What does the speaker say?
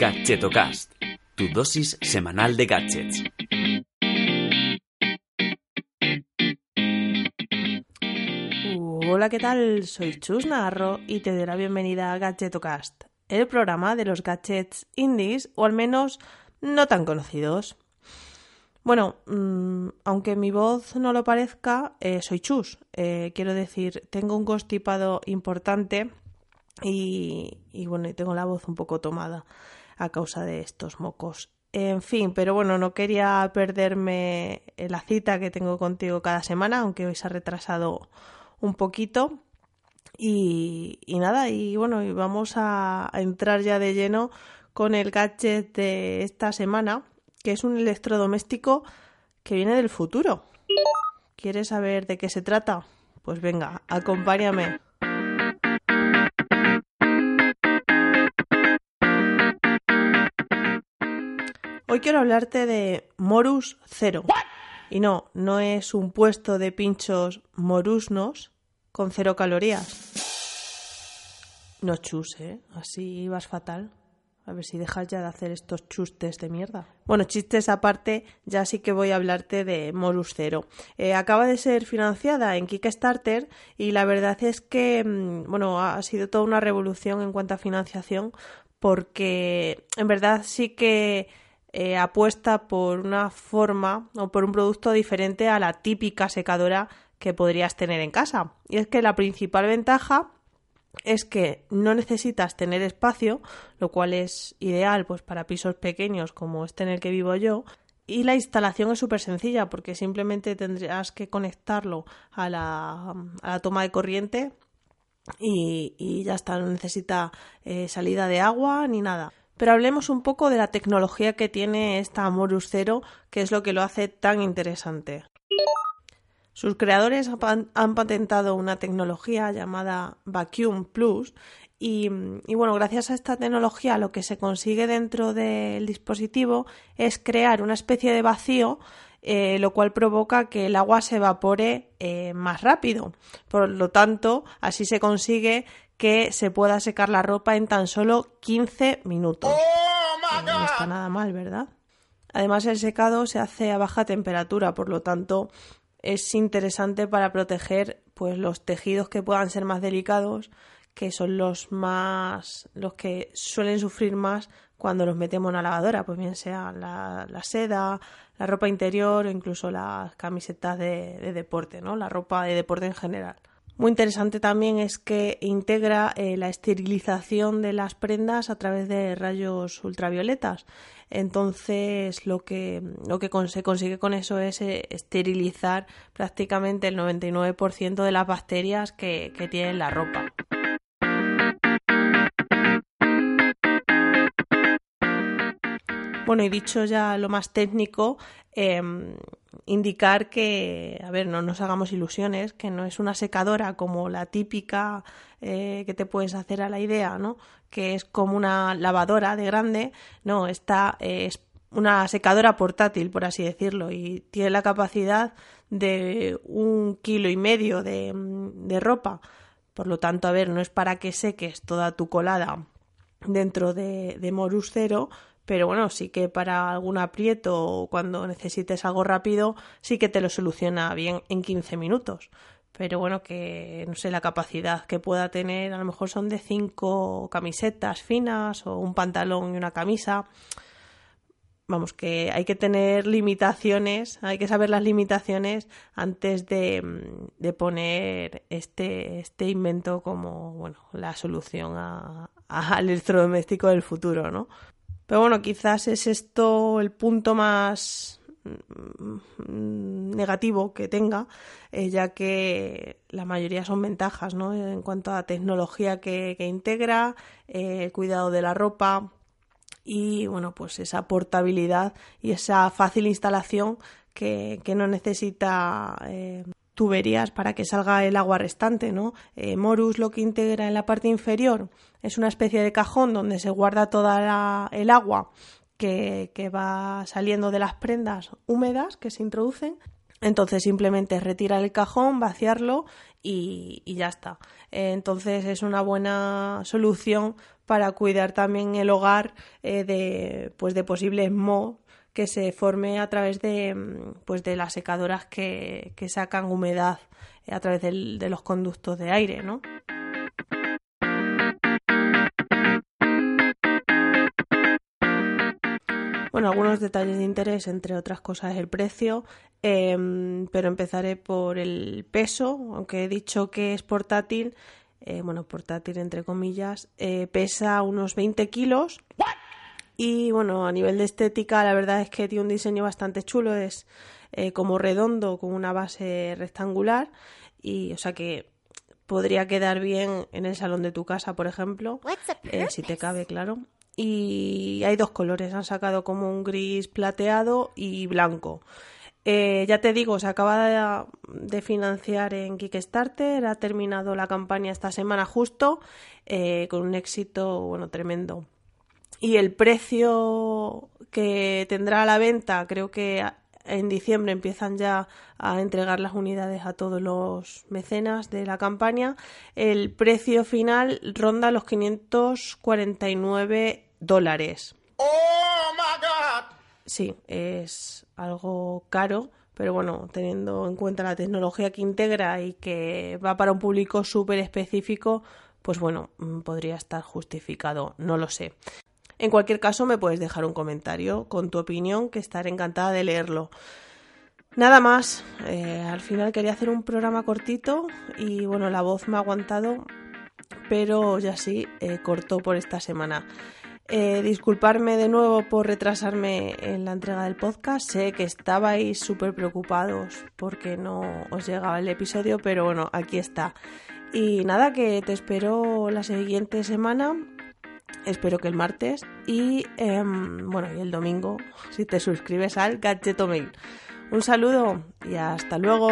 Gadgetocast, tu dosis semanal de gadgets. Hola, ¿qué tal? Soy Chus Navarro y te doy la bienvenida a Gadgetocast, el programa de los gadgets indies, o al menos no tan conocidos. Bueno, mm, aunque mi voz no lo parezca, eh, soy Chus. Eh, quiero decir, tengo un constipado importante y, y bueno, tengo la voz un poco tomada a causa de estos mocos. En fin, pero bueno, no quería perderme la cita que tengo contigo cada semana, aunque hoy se ha retrasado un poquito. Y, nada, y bueno, y vamos a, a entrar ya de lleno con el gadget de esta semana, que es un electrodoméstico que viene del futuro. ¿Quieres saber de qué se trata? Pues venga, acompáñame. Hoy quiero hablarte de Morus Cero. Y no, no es un puesto de pinchos morusnos con cero calorías. No chus, ¿eh? Así vas fatal. A ver si dejas ya de hacer estos chustes de mierda. Bueno, chistes aparte, ya sí que voy a hablarte de Morus Zero. Eh, acaba de ser financiada en Kickstarter y la verdad es que, mm, bueno, ha sido toda una revolución en cuanto a financiación porque en verdad sí que eh, apuesta por una forma o por un producto diferente a la típica secadora que podrías tener en casa. Y es que la principal ventaja es que no necesitas tener espacio, lo cual es ideal pues para pisos pequeños como este en el que vivo yo. Y la instalación es súper sencilla porque simplemente tendrás que conectarlo a la, a la toma de corriente y, y, ya está, no necesita eh, salida de agua ni nada. Pero hablemos un poco de la tecnología que tiene esta Morus Zero, que es lo que lo hace tan interesante. Sus creadores han patentado una tecnología llamada Vacuum Plus y, y, bueno, gracias a esta tecnología lo que se consigue dentro del dispositivo es crear una especie de vacío eh, lo cual provoca que el agua se evapore eh, más rápido. Por lo tanto, así se consigue que se pueda secar la ropa en tan solo 15 minutos. Oh no está nada mal, ¿verdad? Además, el secado se hace a baja temperatura, por lo tanto, es interesante para proteger pues los tejidos que puedan ser más delicados, que son los más los que suelen sufrir más cuando los metemos en la lavadora, pues bien sea la, la seda, la ropa interior o incluso las camisetas de, de deporte, ¿no? La ropa de deporte en general. Muy interesante también es que integra eh, la esterilización de las prendas a través de rayos ultravioletas. Entonces, lo que, lo que se consigue con eso es eh, esterilizar prácticamente el 99% de las bacterias que, que tiene la ropa. Bueno, y dicho ya lo más técnico, eh, indicar que, a ver, no nos hagamos ilusiones, que no es una secadora como la típica eh, que te puedes hacer a la idea, ¿no? Que es como una lavadora de grande, no, esta es una secadora portátil, por así decirlo, y tiene la capacidad de un kilo y medio de, de ropa. Por lo tanto, a ver, no es para que seques toda tu colada dentro de, de Morus Cero, pero bueno, sí que para algún aprieto o cuando necesites algo rápido, sí que te lo soluciona bien en 15 minutos. Pero bueno, que no sé la capacidad que pueda tener, a lo mejor son de cinco camisetas finas o un pantalón y una camisa. Vamos, que hay que tener limitaciones, hay que saber las limitaciones antes de, de poner este, este invento como bueno, la solución a, al electrodoméstico del futuro, ¿no? Pero bueno, quizás es esto el punto más mm, negativo que tenga, eh, ya que la mayoría son ventajas, ¿no? En cuanto a tecnología que, que integra, eh, cuidado de la ropa y, bueno, pues esa portabilidad y esa fácil instalación que, que no necesita eh, tuberías para que salga el agua restante, ¿no? Eh, Morus lo que integra en la parte inferior es una especie de cajón donde se guarda toda la, el agua que, va saliendo de las prendas húmedas que se introducen entonces simplemente retirar el cajón, vaciarlo y, ya está. entonces es una buena solución para cuidar también el hogar eh, de, pues de posibles mohos que se forme a través de, mm, pues de las secadoras que, que sacan humedad a través de los conductos de aire, ¿no? Bueno, algunos detalles de interés, entre otras cosas el precio, em, pero empezaré por el peso, aunque he dicho que es portátil, eh, bueno, portátil entre comillas, eh, pesa unos 20 kilos. Y bueno, a nivel de estética, la verdad es que tiene un diseño bastante chulo, es eh, como redondo con una base rectangular y o sea que podría quedar bien en el salón de tu casa, por ejemplo, si te cabe, claro y hay dos colores, han sacado como un gris plateado y blanco. Eh, ya te digo, se acaba de, financiar en Kickstarter, ha terminado la campaña esta semana justo, eh, con un éxito bueno tremendo. Y el precio que tendrá a la venta, creo que en diciembre empiezan ya a entregar las unidades a todos los mecenas de la campaña. El precio final ronda los 549 dólares. ¡Oh, my God! Sí, es algo caro, pero bueno, teniendo en cuenta la tecnología que integra y que va para un público súper específico, pues bueno, mm, podría estar justificado, no lo sé. En cualquier caso, me puedes dejar un comentario con tu opinión, que estaré encantada de leerlo. Nada más, eh, al final quería hacer un programa cortito y bueno, la voz me ha aguantado, pero ya sí, eh, cortó por esta semana. Eh, disculparme de nuevo por retrasarme en la entrega del podcast. Sé que estabais súper preocupados porque no os llegaba el episodio, pero bueno, aquí está. Y nada, que te espero la siguiente semana espero que el martes y em, bueno y el domingo si te suscribes al Gadgeto Mail. Un saludo y hasta luego.